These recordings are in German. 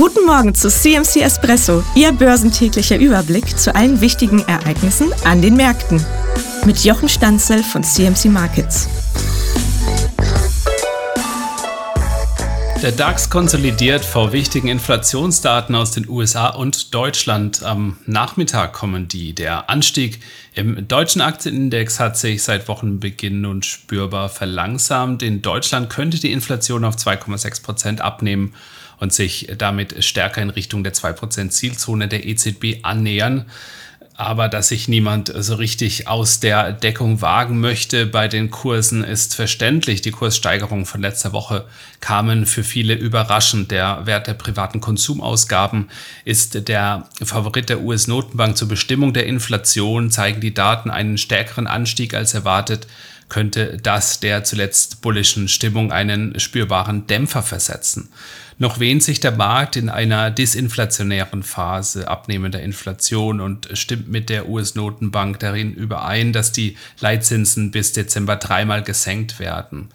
Guten Morgen zu CMC Espresso, Ihr börsentäglicher Überblick zu allen wichtigen Ereignissen an den Märkten. Mit Jochen Stanzel von CMC Markets. Der DAX konsolidiert vor wichtigen Inflationsdaten aus den USA und Deutschland. Am Nachmittag kommen die. Der Anstieg im deutschen Aktienindex hat sich seit Wochenbeginn nun spürbar verlangsamt. In Deutschland könnte die Inflation auf 2,6 Prozent abnehmen und sich damit stärker in Richtung der 2% Zielzone der EZB annähern aber dass sich niemand so richtig aus der Deckung wagen möchte bei den Kursen ist verständlich. Die Kurssteigerungen von letzter Woche kamen für viele überraschend. Der Wert der privaten Konsumausgaben ist der Favorit der US-Notenbank zur Bestimmung der Inflation, zeigen die Daten einen stärkeren Anstieg als erwartet könnte das der zuletzt bullischen Stimmung einen spürbaren Dämpfer versetzen. Noch wähnt sich der Markt in einer disinflationären Phase abnehmender Inflation und stimmt mit der US-Notenbank darin überein, dass die Leitzinsen bis Dezember dreimal gesenkt werden.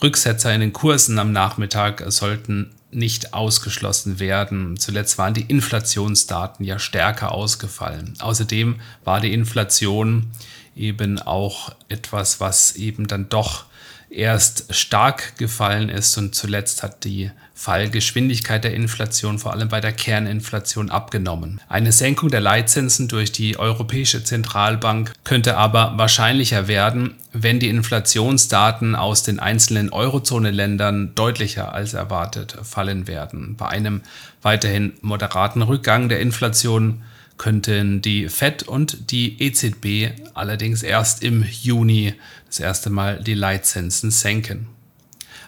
Rücksetzer in den Kursen am Nachmittag sollten nicht ausgeschlossen werden. Zuletzt waren die Inflationsdaten ja stärker ausgefallen. Außerdem war die Inflation eben auch etwas, was eben dann doch erst stark gefallen ist und zuletzt hat die Fallgeschwindigkeit der Inflation vor allem bei der Kerninflation abgenommen. Eine Senkung der Leitzinsen durch die Europäische Zentralbank könnte aber wahrscheinlicher werden, wenn die Inflationsdaten aus den einzelnen Eurozone-Ländern deutlicher als erwartet fallen werden. Bei einem weiterhin moderaten Rückgang der Inflation könnten die Fed und die EZB allerdings erst im Juni das erste Mal die Leitzinsen senken.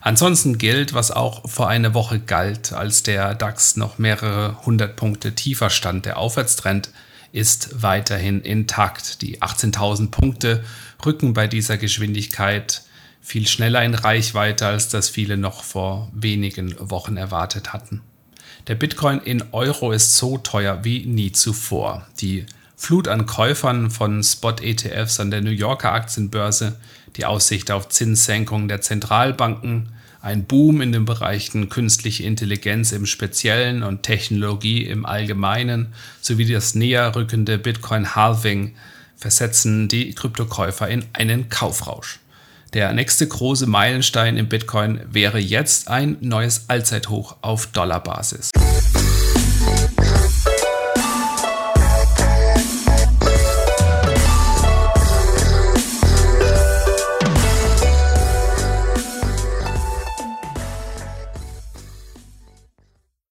Ansonsten gilt, was auch vor einer Woche galt, als der DAX noch mehrere hundert Punkte tiefer stand. Der Aufwärtstrend ist weiterhin intakt. Die 18.000 Punkte rücken bei dieser Geschwindigkeit viel schneller in Reichweite, als das viele noch vor wenigen Wochen erwartet hatten. Der Bitcoin in Euro ist so teuer wie nie zuvor. Die Flut an Käufern von Spot-ETFs an der New Yorker Aktienbörse, die Aussicht auf Zinssenkungen der Zentralbanken, ein Boom in den Bereichen künstliche Intelligenz im Speziellen und Technologie im Allgemeinen sowie das näher rückende Bitcoin-Halving versetzen die Kryptokäufer in einen Kaufrausch. Der nächste große Meilenstein im Bitcoin wäre jetzt ein neues Allzeithoch auf Dollarbasis.